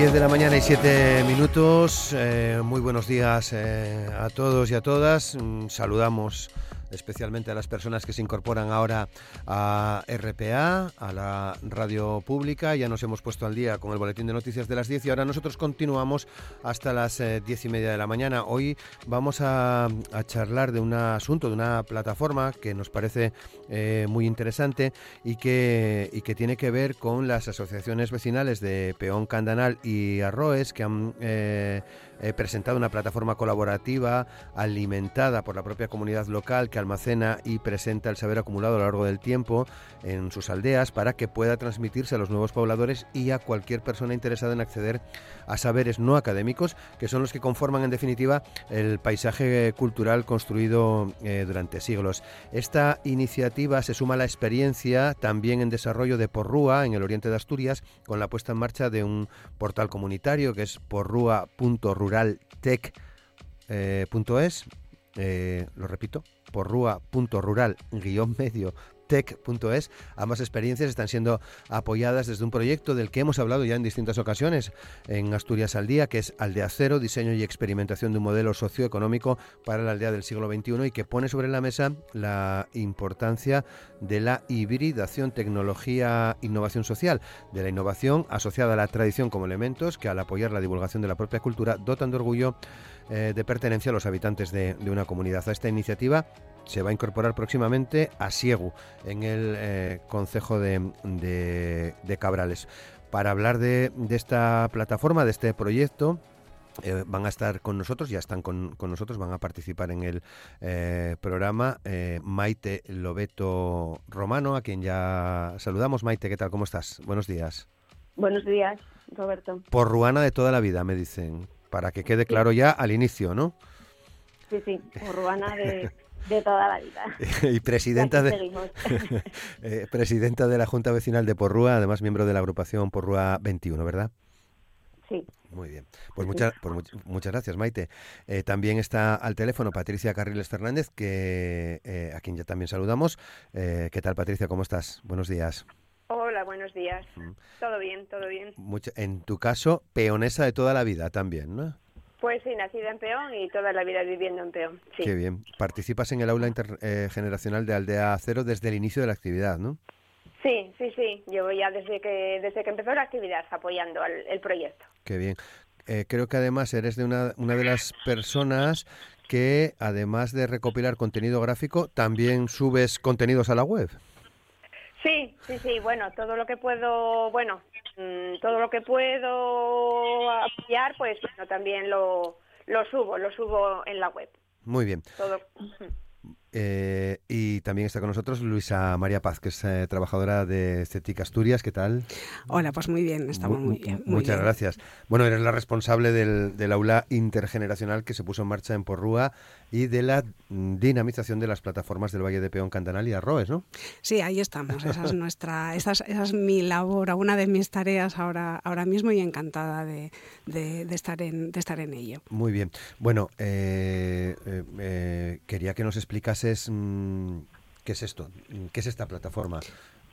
10 de la mañana y 7 minutos. Eh, muy buenos días eh, a todos y a todas. Mm, saludamos especialmente a las personas que se incorporan ahora a RPA, a la radio pública. Ya nos hemos puesto al día con el boletín de noticias de las 10 y ahora nosotros continuamos hasta las eh, diez y media de la mañana. Hoy vamos a, charlar de un asunto, de una plataforma que nos parece eh, muy interesante y que, y que tiene que ver con las asociaciones vecinales de Peón Candanal y Arroes que han... Eh, He presentado una plataforma colaborativa alimentada por la propia comunidad local que almacena y presenta el saber acumulado a lo largo del tiempo en sus aldeas para que pueda transmitirse a los nuevos pobladores y a cualquier persona interesada en acceder a saberes no académicos que son los que conforman en definitiva el paisaje cultural construido eh, durante siglos. Esta iniciativa se suma a la experiencia también en desarrollo de Porrúa en el oriente de Asturias con la puesta en marcha de un portal comunitario que es porrúa.rural ruraltech.es, eh, lo repito, porrua.rural-medio tech.es. Ambas experiencias están siendo apoyadas desde un proyecto del que hemos hablado ya en distintas ocasiones en Asturias al Día, que es Aldea Cero, diseño y experimentación de un modelo socioeconómico para la aldea del siglo XXI y que pone sobre la mesa la importancia de la hibridación, tecnología, innovación social, de la innovación asociada a la tradición como elementos que al apoyar la divulgación de la propia cultura dotan de orgullo eh, de pertenencia a los habitantes de, de una comunidad. A esta iniciativa se va a incorporar próximamente a Siegu, en el eh, Concejo de, Cabrales. Para hablar de, esta plataforma, de este proyecto, eh, van a estar con nosotros, ya están con, nosotros, van a participar en el eh, programa Maite Lobeto Romano, a quien ya saludamos. Maite, ¿qué tal? ¿Cómo estás? Buenos días. Buenos días, Roberto. Por Ruana de toda la vida, me dicen, para que quede claro ya al inicio, ¿no? Sí, sí, por Ruana de, de toda la vida. y presidenta de, eh, presidenta de la Junta Vecinal de Porrúa, además miembro de la agrupación Porrúa 21, ¿verdad? Sí. Muy bien. Pues muchas, muchas gracias, Maite. Eh, también está al teléfono Patricia Carriles Fernández, que eh, a quien ya también saludamos. ¿Qué tal, Patricia? ¿Cómo estás? Buenos días. Hola, buenos días. Mm. Todo bien, todo bien. en tu caso, peonesa de toda la vida también, ¿no? Pues sí, nacida en Peón y toda la vida viviendo en Peón. Sí. Qué bien. Participas en el aula intergeneracional de Aldea Cero desde el inicio de la actividad, ¿no? Sí, sí, sí. Llevo ya desde que desde que empezó la actividad apoyando al, el proyecto. Qué bien. Eh, creo que además eres de una, una de las personas que, además de recopilar contenido gráfico, también subes contenidos a la web. Sí, sí, sí. Bueno, todo lo que puedo, bueno, Mm, todo lo que puedo apoyar, pues también lo, lo subo, lo subo en la web. Muy bien. Todo. Eh, y también está con nosotros Luisa María Paz, que es eh, trabajadora de Estética Asturias. ¿Qué tal? Hola, pues muy bien, estamos muy, bien. muchas gracias. Bueno, eres la responsable del, del, aula intergeneracional que se puso en marcha en Porrúa y de la dinamización de las plataformas del Valle de Peón, Cantanal y Arroes, ¿no? Sí, ahí estamos. Esa es nuestra, esa es, mi labor, una de mis tareas ahora, ahora mismo y encantada de, estar, en, de estar en ello. Muy bien. Bueno, eh, quería que nos explicas Mm, ¿qué es esto? ¿Qué es esta plataforma?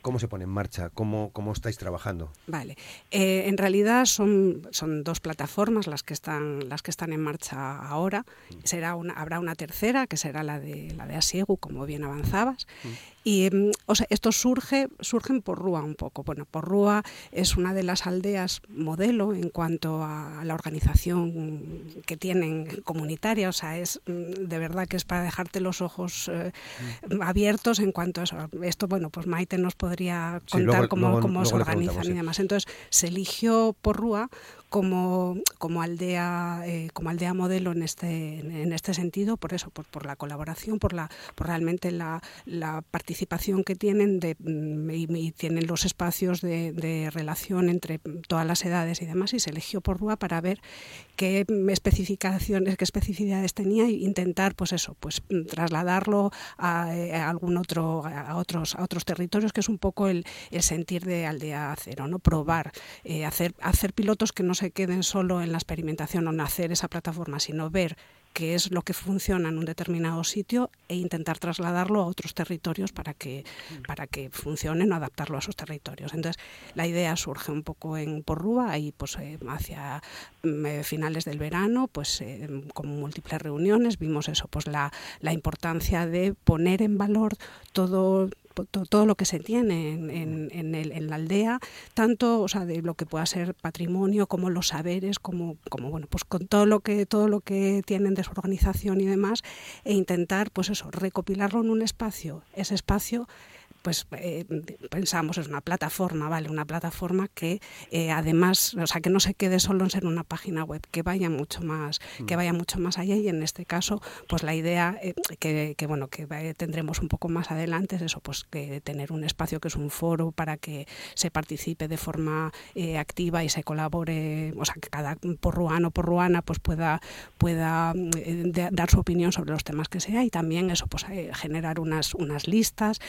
¿Cómo se pone en marcha? ¿Cómo, cómo estáis trabajando? Vale. Eh, en realidad son, son dos plataformas las que están, las que están en marcha ahora. Mm. Será una, habrá una tercera, que será la de la de Asiegu, como bien avanzabas. Mm. Y mm, o sea, esto surge, surgen por Rúa un poco. Bueno, por Rúa es una de las aldeas modelo en cuanto a la organización que tienen comunitaria. O sea, es de verdad que es para dejarte los ojos eh, abiertos en cuanto a eso. Esto, bueno, pues Maite nos podría contar cómo, cómo se organizan y demás. Entonces, se eligió por Rúa como, como aldea eh, como aldea modelo en este en este sentido por eso por, por la colaboración por la por realmente la, la participación que tienen de, mm, y, tienen los espacios de, de, relación entre todas las edades y demás y se eligió por Rúa para ver qué especificaciones qué especificidades tenía e intentar pues eso pues trasladarlo a, eh, a algún otro a otros a otros territorios que es un poco el, el sentir de aldea cero no probar eh, hacer hacer pilotos que no se queden solo en la experimentación o en hacer esa plataforma, sino ver qué es lo que funciona en un determinado sitio e intentar trasladarlo a otros territorios para que, para que funcionen o adaptarlo a esos territorios. Entonces, la idea surge un poco en Porrúa y pues eh, hacia mm, eh, finales del verano, pues eh, con múltiples reuniones, vimos eso, pues la, la importancia de poner en valor todo todo lo que se tiene en, en, en, la aldea, tanto o sea, de lo que pueda ser patrimonio como los saberes, como, como bueno, pues con todo lo que todo lo que tienen de su organización y demás, e intentar pues eso, recopilarlo en un espacio, ese espacio pues eh, pensamos es una plataforma, ¿vale? Una plataforma que eh, además, o sea, que no se quede solo en ser una página web, que vaya mucho más, que mm. vaya mucho más allá y en este caso, pues la idea eh, que, que, bueno, que tendremos un poco más adelante es eso, pues que tener un espacio que es un foro para que se participe de forma activa y se colabore, o sea, que cada porruano o porruana pues pueda pueda dar su opinión sobre los temas que sea y también eso pues generar unas unas listas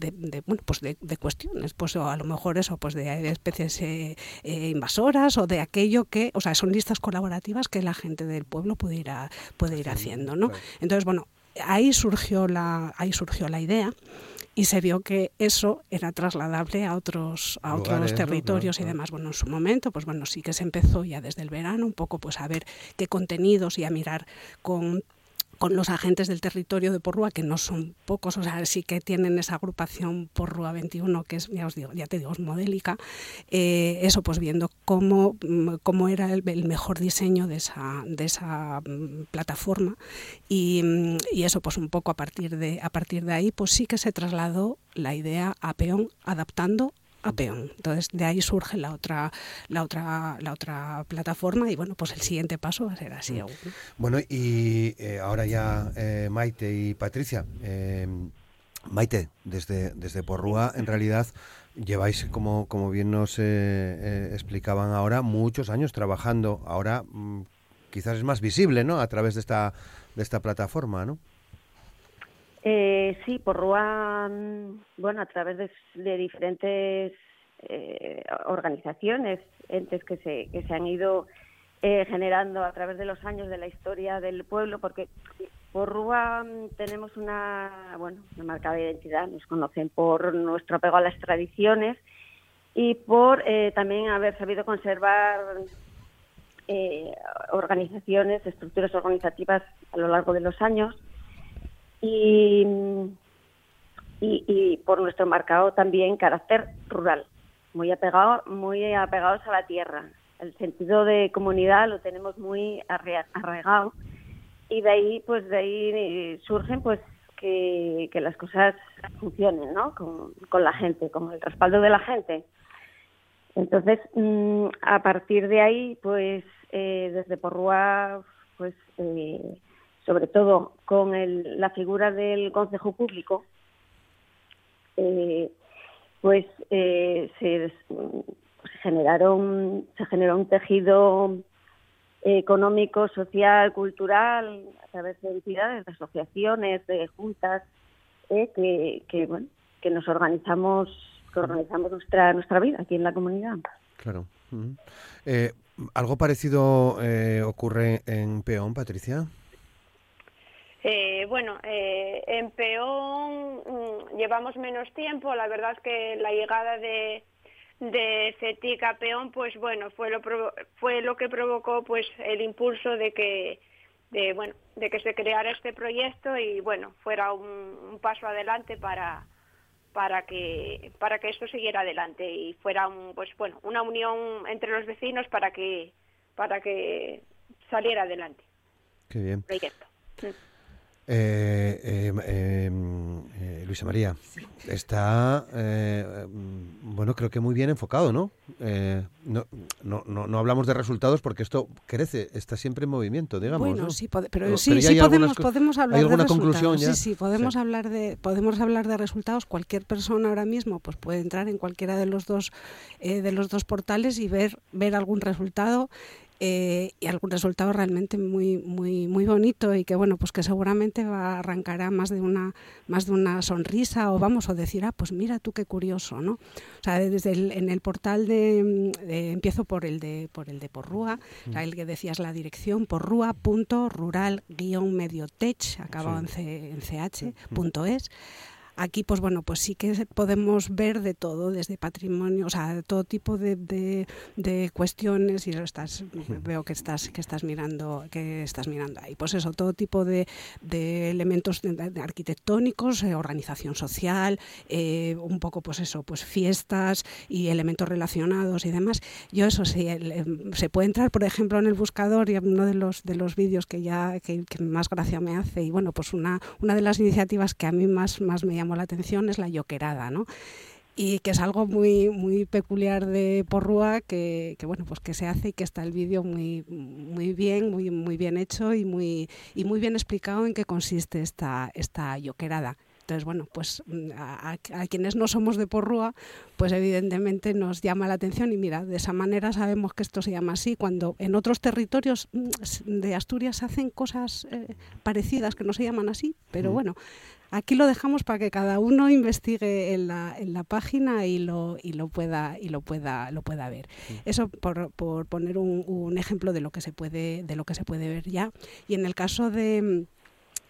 de, bueno, pues de, cuestiones, pues a lo mejor eso, pues de especies eh, eh, invasoras o de aquello que, o sea, son listas colaborativas que la gente del pueblo puede ir, puede ir haciendo, ¿no? Entonces, bueno, ahí surgió la, ahí surgió la idea y se vio que eso era trasladable a otros a otros territorios y demás. Bueno en su momento pues bueno sí que se empezó ya desde el verano un poco pues a ver qué contenidos y a mirar con con los agentes del territorio de Porrúa, que no son pocos, o sea, sí que tienen esa agrupación Porrúa 21, que es, ya os digo, ya te digo, es modélica, eh, eso pues viendo cómo, mm, cómo era el, mejor diseño de esa, de esa mm, plataforma. Y, mm, y, eso pues un poco a partir de a partir de ahí pues sí que se trasladó la idea a Peón adaptando a peón. Entonces de ahí surge la otra, la otra, la otra plataforma y bueno, pues el siguiente paso va a ser así. Mm. Bueno y eh, ahora ya eh, Maite y Patricia. Eh, Maite, desde, desde Porrúa, en realidad lleváis, como, como bien nos explicaban ahora, muchos años trabajando. Ahora mm, quizás es más visible, ¿no? A través de esta, de esta plataforma, ¿no? Eh, sí, por Rúa, bueno, a través de, diferentes eh, organizaciones, entes que se, que se han ido eh, generando a través de los años de la historia del pueblo, porque por Rúa tenemos una, bueno, una marca de identidad, nos conocen por nuestro apego a las tradiciones y por eh, también haber sabido conservar eh, organizaciones, estructuras organizativas a lo largo de los años y, y, por nuestro marcado también carácter rural, muy apegado, muy apegados a la tierra. El sentido de comunidad lo tenemos muy arraigado y de ahí, pues de ahí surgen, pues que, que las cosas funcionen, ¿no? Con, con, la gente, con el respaldo de la gente. Entonces, mm, a partir de ahí, pues eh, desde Porrúa, pues eh, sobre todo con el, la figura del Consejo Público, eh, pues eh, se, generaron, se generó un tejido económico, social, cultural, a través de entidades, de asociaciones, de juntas, eh, que, que, bueno, que nos organizamos, que organizamos nuestra, nuestra vida aquí en la comunidad. Claro. eh, ¿Algo parecido eh, ocurre en Peón, Patricia? Eh, bueno, eh, en Peón mm, llevamos menos tiempo. La verdad es que la llegada de, de CETIC a Peón, pues bueno, fue lo, fue lo que provocó pues el impulso de que de bueno de que se creara este proyecto y bueno fuera un, paso adelante para para que para que esto siguiera adelante y fuera un pues bueno una unión entre los vecinos para que para que saliera adelante Qué bien. proyecto. Eh, eh, em, eh, Luisa María, está, eh, bueno, creo que muy bien enfocado, ¿no? Eh, no, no, no, no hablamos de resultados porque esto crece, está siempre en movimiento, digamos. Bueno, ¿no? sí, pero, Pero- sí, pero sí podemos, podemos hablar ¿hay alguna de conclusión resultados. ya? Sí, sí, podemos Sí. hablar de podemos hablar de resultados. Cualquier persona ahora mismo pues puede entrar en cualquiera de los dos eh, de los dos portales y ver ver algún resultado eh, y algún resultado realmente muy muy muy bonito y que bueno pues que seguramente va arrancará más de una más de una sonrisa o vamos o decir ah pues mira tú qué curioso no o sea desde el, en el portal de, de- empiezo por el de por el de Porrúa sea, el que decías la dirección porrúa.rural mediotech acabado en, C- en ch punto es Aquí, pues bueno, pues sí que podemos ver de todo, desde patrimonio, o sea, de todo tipo de, de- de cuestiones, y lo estás, veo que estás, que estás mirando, que estás mirando ahí. Pues eso, todo tipo de, de elementos arquitectónicos, eh, organización social, eh, un poco, pues eso, pues fiestas y elementos relacionados y demás. Yo eso sí, el, em, se puede entrar, por ejemplo, en el buscador y uno de los de los vídeos que ya que, que más gracia me hace y bueno, pues una una de las iniciativas que a mí más más me llamó la atención es la yoquerada, ¿no? y que es algo muy muy peculiar de Porrúa que, que, bueno pues que se hace y que está el vídeo muy muy bien muy muy bien hecho y muy y muy bien explicado en qué consiste esta esta yoquerada entonces, bueno, pues mm, a, a, a, quienes no somos de Porrúa, pues evidentemente nos llama la atención y mira, de esa manera sabemos que esto se llama así, cuando en otros territorios mm, de Asturias se hacen cosas eh, parecidas que no se llaman así, pero mm. bueno, aquí lo dejamos para que cada uno investigue en la, en la página y lo, y lo pueda y lo pueda lo pueda ver. Sí. Eso por, por poner un, un, ejemplo de lo que se puede de lo que se puede ver ya. Y en el caso de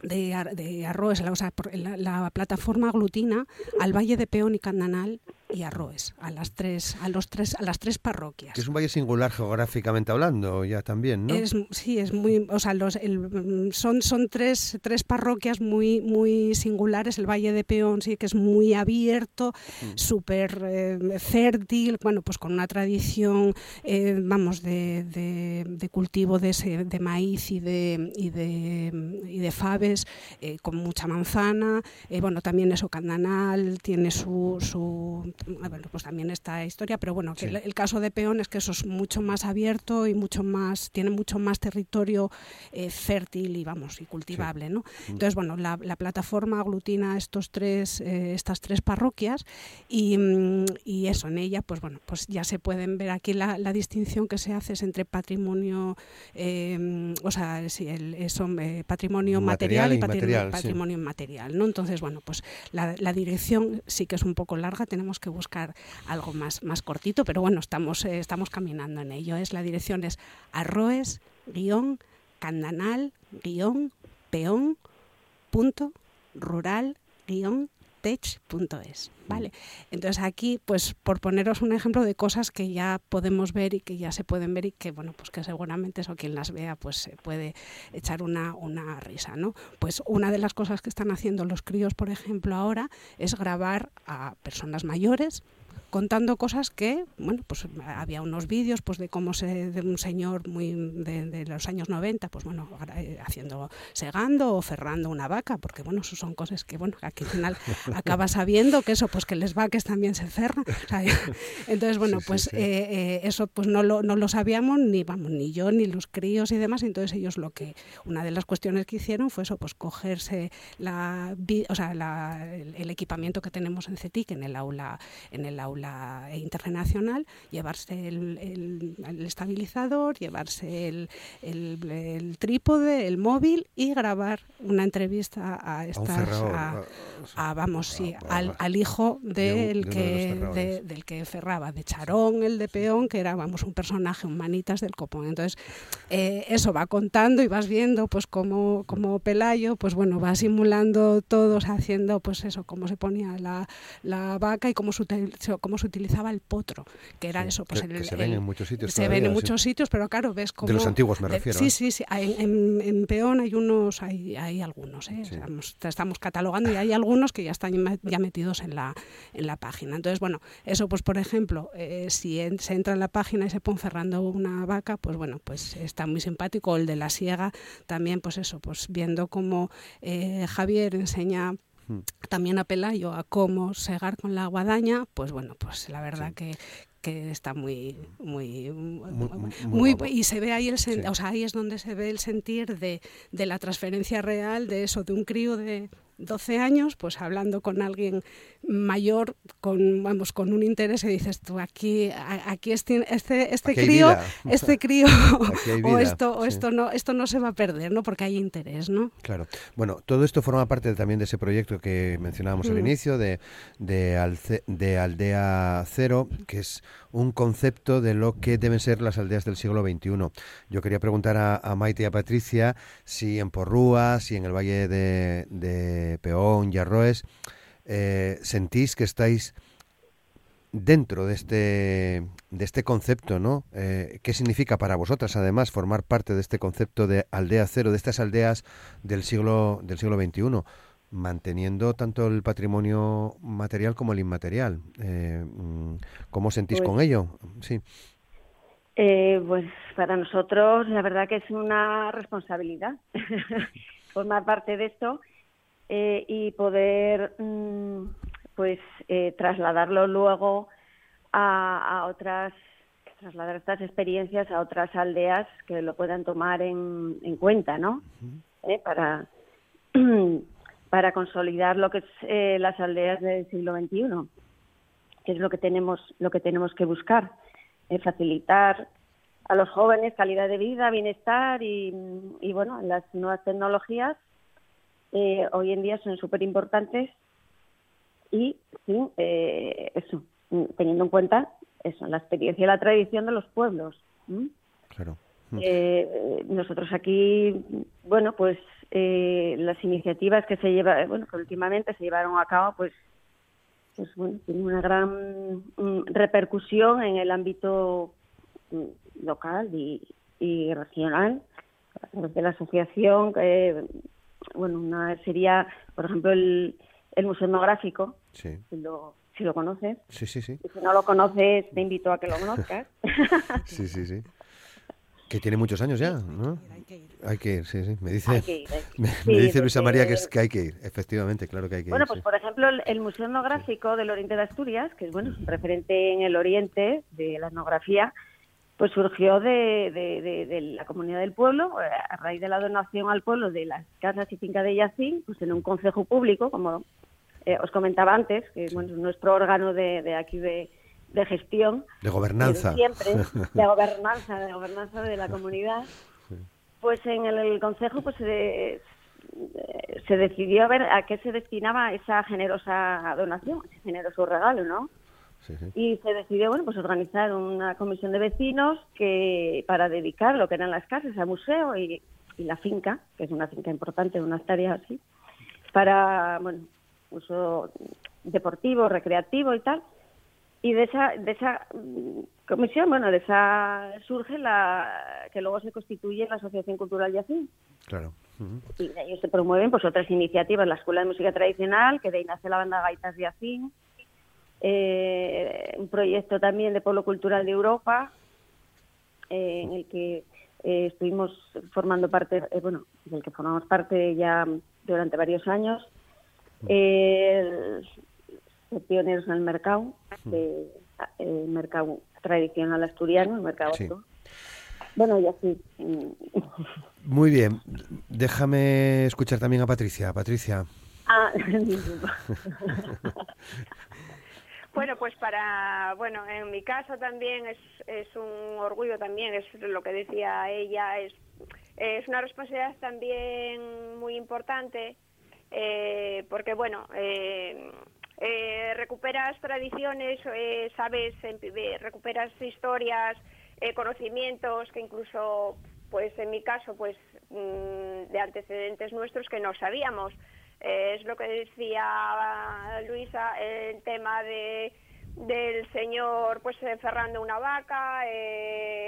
de, de Arroes, la, o sea, la, la, plataforma aglutina al Valle de Peón y Candanal y Arroes, a las tres, a los tres, a las tres parroquias. Que es un valle singular geográficamente hablando, ya también, ¿no? Es, sí, es muy, o sea, los, el, son, son tres, tres parroquias muy, muy singulares. El Valle de Peón sí que es muy abierto, mm. súper eh, fértil, bueno, pues con una tradición, eh, vamos, de, de, de cultivo de, ese, de maíz y de, y de, y de faves, eh, con mucha manzana. eh, bueno, también eso, Candanal tiene su, su bueno, pues también esta historia, pero bueno, que el, el, caso de Peón es que eso es mucho más abierto y mucho más, tiene mucho más territorio eh, fértil y vamos, y cultivable, sí. ¿no? Entonces, bueno, la, la, plataforma aglutina estos tres, eh, estas tres parroquias y, y, eso, en ella, pues bueno, pues ya se pueden ver aquí la, la distinción que se hace es entre patrimonio, eh, o sea, sí, el, eh, patrimonio material, material, y patrimonio, patrimonio sí. inmaterial, ¿no? Entonces, bueno, pues la, la dirección sí que es un poco larga, tenemos que buscar algo más, más cortito, pero bueno, estamos, eh, estamos caminando en ello. Es, la dirección es arroes, candanal, peón, punto, rural, tech.es, ¿vale? Entonces aquí, pues por poneros un ejemplo de cosas que ya podemos ver y que ya se pueden ver y que, bueno, pues que seguramente eso quien las vea, pues se puede echar una, una risa, ¿no? Pues una de las cosas que están haciendo los críos, por ejemplo, ahora es grabar a personas mayores contando cosas que, bueno, pues había unos vídeos pues de cómo se, de un señor muy de, de, los años 90, pues bueno, haciendo, segando o ferrando una vaca, porque bueno, eso son cosas que, bueno, aquí al final acaba sabiendo que eso, pues que les vaques también se ferran. Entonces, bueno, sí, pues sí, sí. Eh, eh, eso pues no lo, no lo sabíamos ni, vamos, ni yo, ni los críos y demás, entonces ellos lo que, una de las cuestiones que hicieron fue eso, pues cogerse la, o sea, la, el, el, equipamiento que tenemos en CETIC, en el aula, en el aula internacional, llevarse el, el, el estabilizador, llevarse el, el, trípode, el móvil y grabar una entrevista a estas, a, a, vamos, sí, al, al, hijo del de, que de, del que ferraba, de Charón, el de Peón, que era, vamos, un personaje, un manitas del copón. Entonces, eh, eso va contando y vas viendo, pues, como, como Pelayo, pues bueno, va simulando todos haciendo, pues eso, cómo se ponía la, la vaca y cómo, su, cómo cómo se utilizaba el potro, que era eso, pues que, se ven en muchos sitios. Se ven en muchos sitios, pero claro, ves cómo... De los antiguos me refiero. sí, ¿eh? sí, sí. En, en, Peón hay unos, hay, hay algunos, ¿eh? estamos, estamos, catalogando y hay algunos que ya están ya metidos en la, en la página. Entonces, bueno, eso pues por ejemplo, eh, si se entra en la página y se pone cerrando una vaca, pues bueno, pues está muy simpático. El de la siega también, pues eso, pues viendo cómo eh, Javier enseña. También a Pelayo a cómo segar con la guadaña, pues bueno, pues la verdad que, que está muy muy muy, y se ve ahí el o sea, ahí es donde se ve el sentir de, de la transferencia real de eso de un crío de 12 años, pues hablando con alguien mayor, con vamos, con un interés y dices tú aquí, aquí este, este, este crío, este crío, o esto, o esto no, esto no se va a perder, ¿no? Porque hay interés, ¿no? Claro. Bueno, todo esto forma parte también de ese proyecto que mencionábamos al mm. inicio de, de, de Aldea Cero, que es un concepto de lo que deben ser las aldeas del siglo XXI. Yo quería preguntar a, Maite y a Patricia si en Porrúa, si en el Valle de, Peón y Arroes, eh, sentís que estáis dentro de este, de este concepto, ¿no? Eh, ¿Qué significa para vosotras, además, formar parte de este concepto de aldea cero, de estas aldeas del siglo, del siglo XXI? manteniendo tanto el patrimonio material como el inmaterial. Eh, ¿Cómo sentís con pues ello? Sí. Eh, pues para nosotros la verdad que es una responsabilidad formar parte de esto eh, y poder mm, pues trasladarlo luego a, otras trasladar estas experiencias a otras aldeas que lo puedan tomar en, cuenta, ¿no? para para consolidar lo que es eh, las aldeas del siglo XXI, que es lo que tenemos, lo que tenemos que buscar, eh, facilitar a los jóvenes calidad de vida, bienestar y, bueno, las nuevas tecnologías eh, hoy en día son súper importantes y sí, eso, teniendo en cuenta eso, la experiencia y la tradición de los pueblos. Claro. nosotros aquí, bueno, pues eh, las iniciativas que se lleva, bueno, que últimamente se llevaron a cabo, pues, pues bueno, tienen una gran mm, repercusión en el ámbito mm, local y, regional de la asociación. que bueno, una sería, por ejemplo, el, el Museo Etnográfico, si, lo, si lo conoces. Sí, sí, sí. Y si no lo conoces, te invito a que lo conozcas. sí, sí, sí. Que tiene muchos años ya, ¿no? Hay que ir, sí, sí. Me dice, me, dice Luisa María que, es, que hay que ir, efectivamente, claro que hay que bueno, ir. Bueno, pues por ejemplo, el, Museo Etnográfico del Oriente de Asturias, que es bueno, un referente en el Oriente de la etnografía, pues surgió de, de, la comunidad del pueblo, eh, a raíz de la donación al pueblo de las casas y fincas de Yacín, pues en un consejo público, como eh, os comentaba antes, que es nuestro órgano de, aquí de de gestión. De gobernanza. Siempre, de gobernanza, de gobernanza de la comunidad. Pues en el, Consejo pues se, se decidió a ver a qué se destinaba esa generosa donación, ese generoso regalo, ¿no? Y se decidió, bueno, pues organizar una comisión de vecinos que para dedicar lo que eran las casas al museo y, y la finca, que es una finca importante, una hectárea así, para, bueno, uso deportivo, recreativo y tal, y de esa de esa mm, comisión bueno de esa surge la que luego se constituye la asociación cultural Yacín claro. Y de ellos se promueven pues otras iniciativas la escuela de música tradicional que de ahí nace la banda gaitas Yacín eh, un proyecto también de pueblo cultural de Europa eh, en el que eh, estuvimos formando parte bueno del que formamos parte ya durante varios años pioneros en el mercado, el mercado tradicional asturiano, el mercado Bueno, y así. Muy bien. Déjame escuchar también a Patricia. Patricia. Ah, Bueno, pues para, bueno, en mi caso también es, es un orgullo también, es lo que decía ella, es, es una responsabilidad también muy importante, eh, porque bueno, eh, eh, recuperas tradiciones, eh, sabes, recuperas historias, eh, conocimientos que incluso, pues en mi caso, pues mm, de antecedentes nuestros que no sabíamos. es lo que decía Luisa, el tema de del señor pues eh, Ferrando una vaca, eh,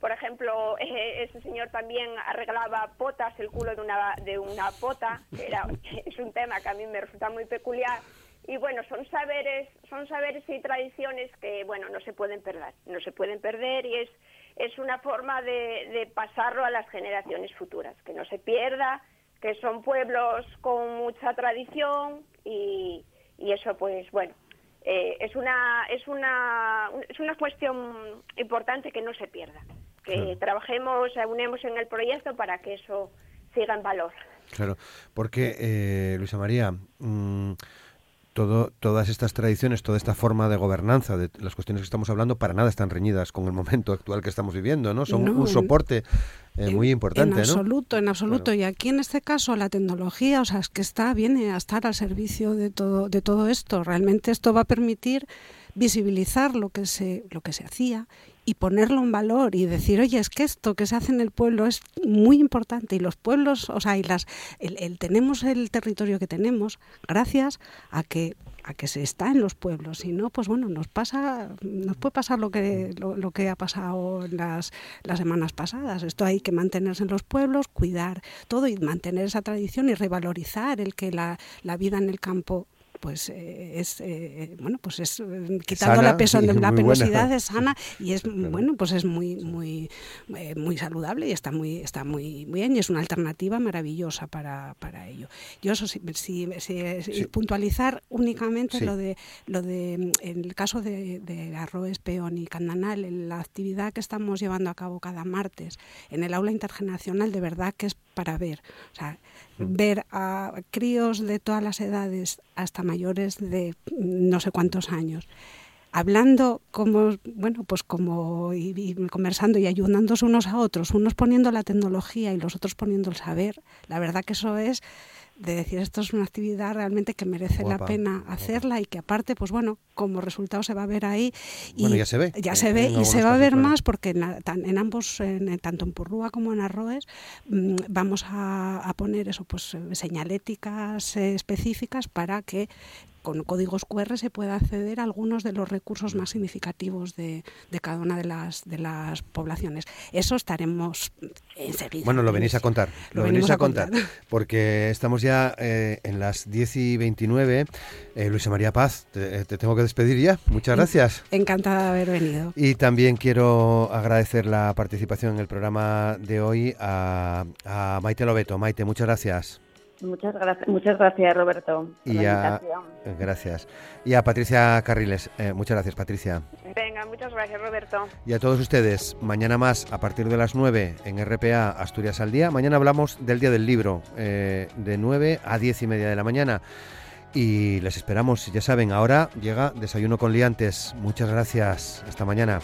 por ejemplo, eh, ese señor también arreglaba potas, el culo de una, de una pota, que era, es un tema que a mí me resulta muy peculiar. Y bueno, son saberes, son saberes y tradiciones que bueno no se pueden perder, no se pueden perder y es es una forma de, de pasarlo a las generaciones futuras, que no se pierda, que son pueblos con mucha tradición y, y eso pues bueno eh, es una es una es una cuestión importante que no se pierda que trabajemos unemos en el proyecto para que eso siga en valor. Claro porque eh, Luisa María mm, todo, todas estas tradiciones, toda esta forma de gobernanza, de las cuestiones que estamos hablando, para nada están reñidas con el momento actual que estamos viviendo, ¿no? Son un soporte eh, muy importante, en absoluto, En absoluto, Y aquí en este caso la tecnología, o sea, es que está, viene a estar al servicio de todo, de todo esto. Realmente esto va a permitir visibilizar lo que se, lo que se hacía y ponerlo en valor y decir, oye, es que esto que se hace en el pueblo es muy importante y los pueblos, o sea, y las, el, tenemos el territorio que tenemos gracias a que a que se está en los pueblos, si no, pues bueno, nos pasa, nos puede pasar lo que, lo, que ha pasado las, las semanas pasadas. Esto hay que mantenerse en los pueblos, cuidar todo y mantener esa tradición y revalorizar el que la, la vida en el campo pues eh, es eh, bueno pues es eh, quitando la, peso, la penosidad es sana y es bueno pues es muy muy muy saludable y está muy está muy bien y es una alternativa maravillosa para, para ello. Yo eso sí, sí, puntualizar únicamente lo de lo de en el caso de, de Arroes Peón y Candanal la actividad que estamos llevando a cabo cada martes en el aula intergeneracional de verdad que es para ver. O sea ver a críos de todas las edades hasta mayores de no sé cuántos años hablando como bueno pues como y, conversando y ayudándose unos a otros unos poniendo la tecnología y los otros poniendo el saber la verdad que eso es de decir esto es una actividad realmente que merece la pena hacerla y que aparte, pues bueno, como resultado se va a ver ahí. Y bueno, ya se ve. Ya se ve y se va a ver más porque en, ambos, en, tanto en Purrúa como en Arroes, mm, vamos a, a, poner eso, pues señaléticas eh, específicas para que con códigos QR se puede acceder a algunos de los recursos más significativos de, de cada una de las, de las poblaciones. Eso estaremos enseguida. Bueno, lo venís a contar. Lo, venís a, contar, Porque estamos ya eh, en las 10 y 29. Eh, Luisa María Paz, te, tengo que despedir ya. Muchas gracias. Encantada de haber venido. Y también quiero agradecer la participación en el programa de hoy a, a Maite Lobeto. Maite, muchas gracias. Muchas gracias, muchas gracias Roberto. y a, gracias. Y a Patricia Carriles, eh, muchas gracias Patricia. Venga, muchas gracias Roberto. Y a todos ustedes, mañana más a partir de las 9 en RPA Asturias al Día. Mañana hablamos del Día del Libro, eh, de 9 a 10 y media de la mañana. Y les esperamos, ya saben, ahora llega Desayuno con Liantes. Muchas gracias, hasta mañana.